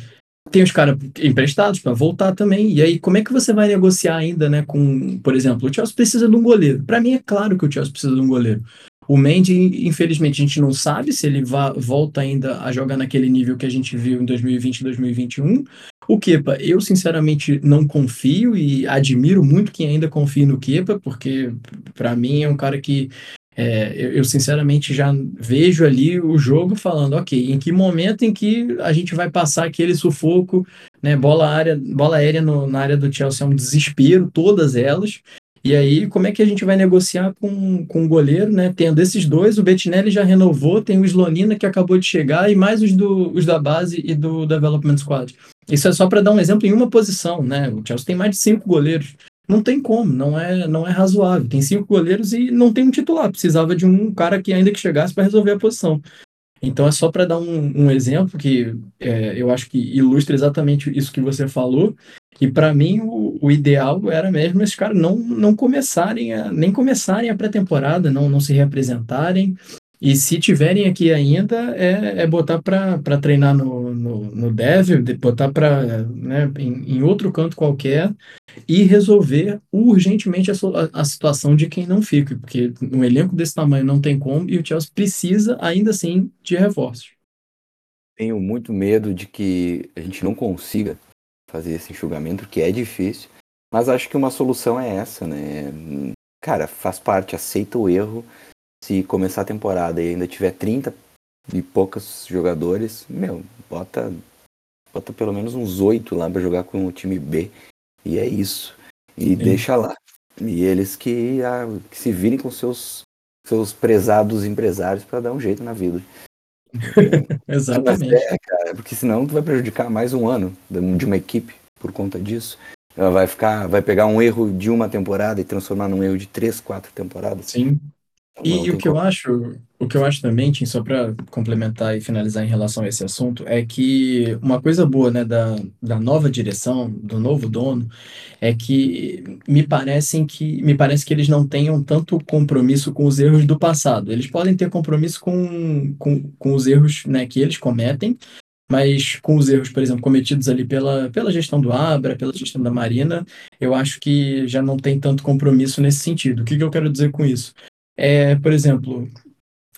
Tem os caras emprestados para voltar também. E aí, como é que você vai negociar ainda, né? Com, por exemplo, o Chelsea precisa de um goleiro. Para mim é claro que o Chelsea precisa de um goleiro. O Mendy, infelizmente, a gente não sabe se ele volta ainda a jogar naquele nível que a gente viu em 2020 2021. O Kepa, eu sinceramente não confio e admiro muito quem ainda confia no Kepa, porque para mim é um cara que é, eu, eu, sinceramente já vejo ali o jogo falando, ok, em que momento em que a gente vai passar aquele sufoco, né? Bola, área, bola aérea no, na área do Chelsea é um desespero, todas elas. E aí, como é que a gente vai negociar com, com o goleiro, né? Tendo esses dois, o Bettinelli já renovou, tem o Slonina que acabou de chegar, e mais os, do, os da base e do Development Squad. Isso é só para dar um exemplo em uma posição, né? O Chelsea tem mais de cinco goleiros. Não tem como, não é, não é razoável. Tem cinco goleiros e não tem um titular. Precisava de um cara que ainda que chegasse para resolver a posição. Então é só para dar um, um, exemplo que é, eu acho que ilustra exatamente isso que você falou. E para mim o, o, ideal era mesmo esses caras não, não começarem a, nem começarem a pré-temporada, não, não se representarem. E se tiverem aqui ainda, é, é botar para treinar no, no, no Dev, botar para né, em, em, outro canto qualquer e resolver urgentemente a, a, situação de quem não fica, porque um elenco desse tamanho não tem como e o Chelsea precisa ainda assim de reforços. Tenho muito medo de que a gente não consiga fazer esse enxugamento, que é difícil. Mas acho que uma solução é essa, né? Cara, faz parte, aceita o erro. Se começar a temporada e ainda tiver 30 e poucos jogadores, meu, bota, bota pelo menos uns 8 lá para jogar com o time B. E é isso. E Sim. deixa lá. E eles que, a, que se virem com seus, seus prezados empresários para dar um jeito na vida. Exatamente. É, cara, porque senão tu vai prejudicar mais um ano de uma equipe por conta disso. Ela vai ficar, vai pegar um erro de uma temporada e transformar num erro de três, quatro temporadas. Sim. E, e o que eu acho, o que eu acho também, Tim, só para complementar e finalizar em relação a esse assunto, é que uma coisa boa, né, da, da nova direção, do novo dono, é que me parecem que me parece que eles não tenham tanto compromisso com os erros do passado. Eles podem ter compromisso com, com, com os erros, né, que eles cometem, mas com os erros, por exemplo, cometidos ali pela, pela gestão do Abra, pela gestão da Marina, eu acho que já não tem tanto compromisso nesse sentido. O que, que eu quero dizer com isso? É, por exemplo,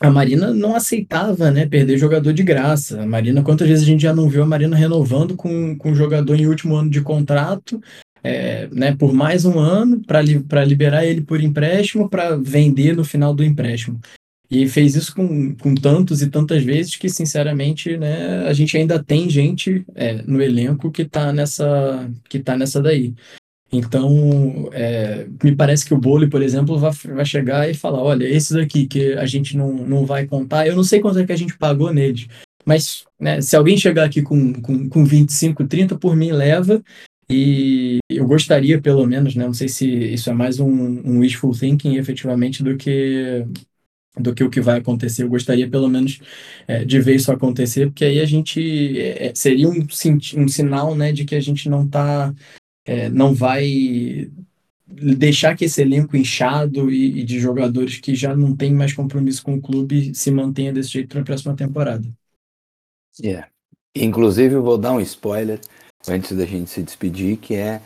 a Marina não aceitava né, perder jogador de graça. A Marina, quantas vezes a gente já não viu a Marina renovando com, com jogador em último ano de contrato, é, né, por mais um ano, para li, liberar ele por empréstimo, para vender no final do empréstimo. E fez isso com, com tantos e tantas vezes que, sinceramente, né, a gente ainda tem gente é, no elenco que está nessa, que tá nessa daí. Então, é, me parece que o Bole, por exemplo, vai, vai chegar e falar: olha, esses aqui que a gente não, não vai contar, eu não sei quanto é que a gente pagou neles, mas né, se alguém chegar aqui com, com, com 25, 30, por mim leva. E eu gostaria, pelo menos, né, não sei se isso é mais um, um wishful thinking efetivamente do que do que o que vai acontecer. Eu gostaria, pelo menos, é, de ver isso acontecer, porque aí a gente é, seria um, um sinal né, de que a gente não está é, não vai deixar que esse elenco inchado e, e, de jogadores que já não tem mais compromisso com o clube se mantenha desse jeito na próxima temporada. É. Yeah. Inclusive, eu vou dar um spoiler antes da gente se despedir, que é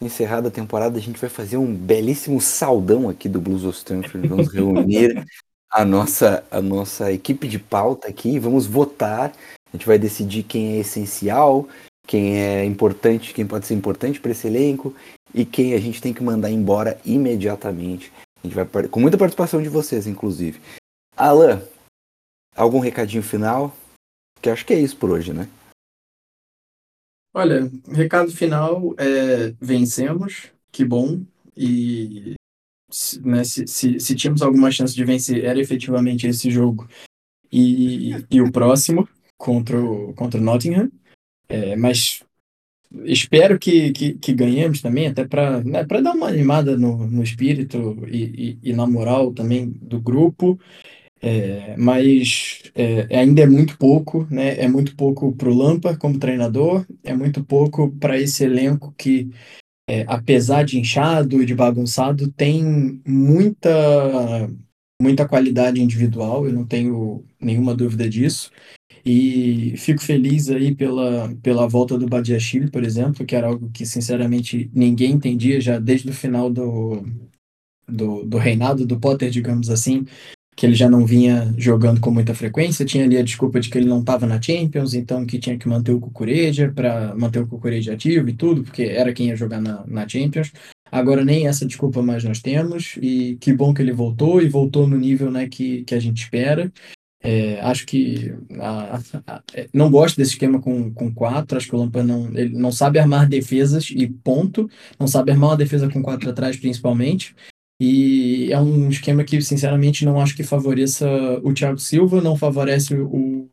encerrada a temporada, a gente vai fazer um belíssimo saldão aqui do Blues of Stanford. Vamos reunir a nossa, a nossa equipe de pauta aqui, vamos votar. A gente vai decidir quem é essencial, quem é importante, quem pode ser importante para esse elenco e quem a gente tem que mandar embora imediatamente. A gente vai com muita participação de vocês, inclusive. Alan, algum recadinho final? Que acho que é isso por hoje, né? Olha, recado final é vencemos, que bom. E né, se, se, se tínhamos alguma chance de vencer, era efetivamente esse jogo e, e o próximo contra o, contra o Nottingham. É, mas espero que, que, que, ganhemos também, até para né, dar uma animada no, no espírito e, e, e, na moral também do grupo. É, mas é, ainda é muito pouco, né? É muito pouco para o Lampa como treinador, é muito pouco para esse elenco que, é, apesar de inchado e de bagunçado, tem muita, muita qualidade individual, eu não tenho nenhuma dúvida disso. E fico feliz aí pela, pela volta do Badiachile, por exemplo, que era algo que, sinceramente, ninguém entendia já desde o final do, do, do reinado do Potter, digamos assim, que ele já não vinha jogando com muita frequência. Tinha ali a desculpa de que ele não estava na Champions, então que tinha que manter o Cucureja para manter o Cucureja ativo e tudo, porque era quem ia jogar na, na Champions. Agora nem essa desculpa mais nós temos, e que bom que ele voltou, e voltou no nível né, que, que a gente espera. É, acho que a, a, é, não gosto desse esquema com, com quatro. Acho que o Lampa não, ele não sabe armar defesas e ponto. Não sabe armar uma defesa com quatro atrás, principalmente. E é um esquema que, sinceramente, não acho que favoreça o Thiago Silva, não favorece o,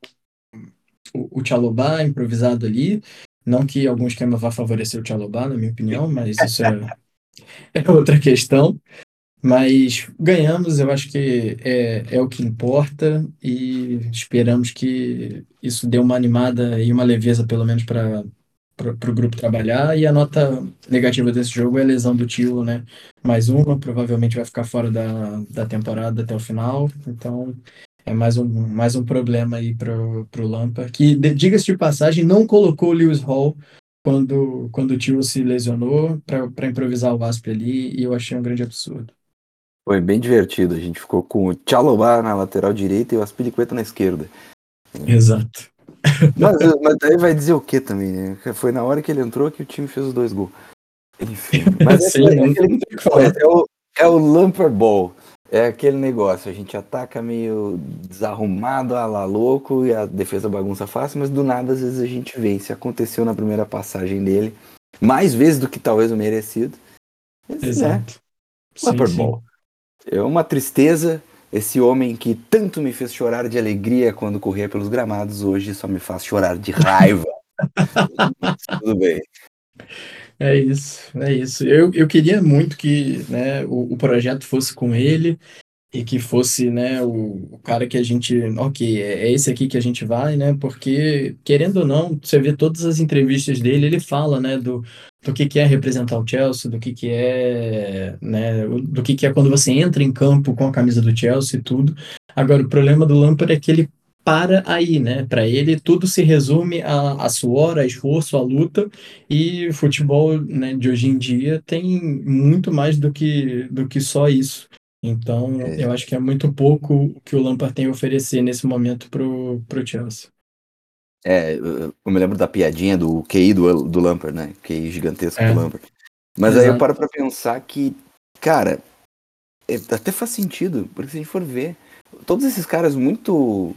o, o Tchalobá improvisado ali. Não que algum esquema vá favorecer o Tchalobá, na minha opinião, mas isso é, é outra questão. Mas ganhamos, eu acho que é, é o que importa e esperamos que isso dê uma animada e uma leveza, pelo menos, para o grupo trabalhar. E a nota negativa desse jogo é a lesão do Tilo, né? Mais uma, provavelmente vai ficar fora da, da temporada até o final. Então é mais um, mais um problema aí para o Lampa, que, diga-se de passagem, não colocou o Lewis Hall quando, quando o Tilo se lesionou para improvisar o Wasp ali, e eu achei um grande absurdo. Foi bem divertido. A gente ficou com o Tchalobá na lateral direita e o Aspilicueta na esquerda. Exato. Mas, mas daí vai dizer o que também, né? Foi na hora que ele entrou que o time fez os dois gols. Enfim. Mas Sim, é, aquele, é, o, é o Lumper Ball. É aquele negócio, a gente ataca meio desarrumado, a lá louco, e a defesa bagunça fácil, mas do nada às vezes a gente vence. Aconteceu na primeira passagem dele, mais vezes do que talvez o merecido. Mas, é, Exato. Lampard bom. É uma tristeza. Esse homem que tanto me fez chorar de alegria quando corria pelos gramados, hoje só me faz chorar de raiva. Tudo bem. É isso, é isso. Eu, eu queria muito que né, o, o projeto fosse com ele e que fosse né, o, o cara que a gente. Ok, é, é esse aqui que a gente vai, né? Porque, querendo ou não, você vê todas as entrevistas dele, ele fala né, do, do que, que é representar o Chelsea, do que, que é, né, do que, que é quando você entra em campo com a camisa do Chelsea e tudo. Agora, o problema do Lampard é que ele para aí, né? Para ele, tudo se resume a, a suor, a esforço, a luta, e futebol né, de hoje em dia tem muito mais do que, do que só isso. Então, é. eu acho que é muito pouco o que o Lampard tem a oferecer nesse momento pro, pro Chelsea. É, eu me lembro da piadinha do QI do, do Lampard, né? QI gigantesco é. do Lampard. Mas Exato. aí eu paro pra pensar que, cara, é, até faz sentido, porque se a gente for ver, todos esses caras muito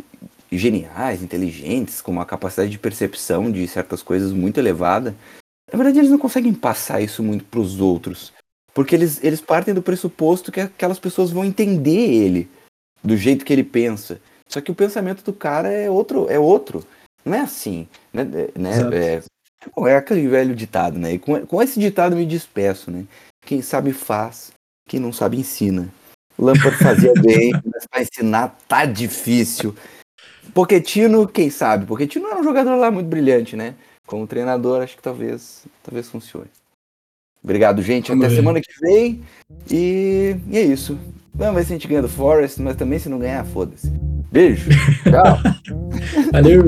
geniais, inteligentes, com uma capacidade de percepção de certas coisas muito elevada, na verdade eles não conseguem passar isso muito pros outros. Porque eles, eles partem do pressuposto que aquelas pessoas vão entender ele do jeito que ele pensa. Só que o pensamento do cara é outro, é outro. Não é assim. Né? né? É, é aquele velho ditado, né? E com, com esse ditado me despeço, né? Quem sabe faz, quem não sabe ensina. Lampard fazia bem, mas para ensinar tá difícil. Poquetino, quem sabe? Poquetino era um jogador lá muito brilhante, né? Como treinador, acho que talvez, talvez funcione. Obrigado, gente. Até semana que vem. E, e é isso. Vamos ver se a gente ganha do Forest, mas também se não ganhar, foda-se. Beijo. Tchau. Valeu.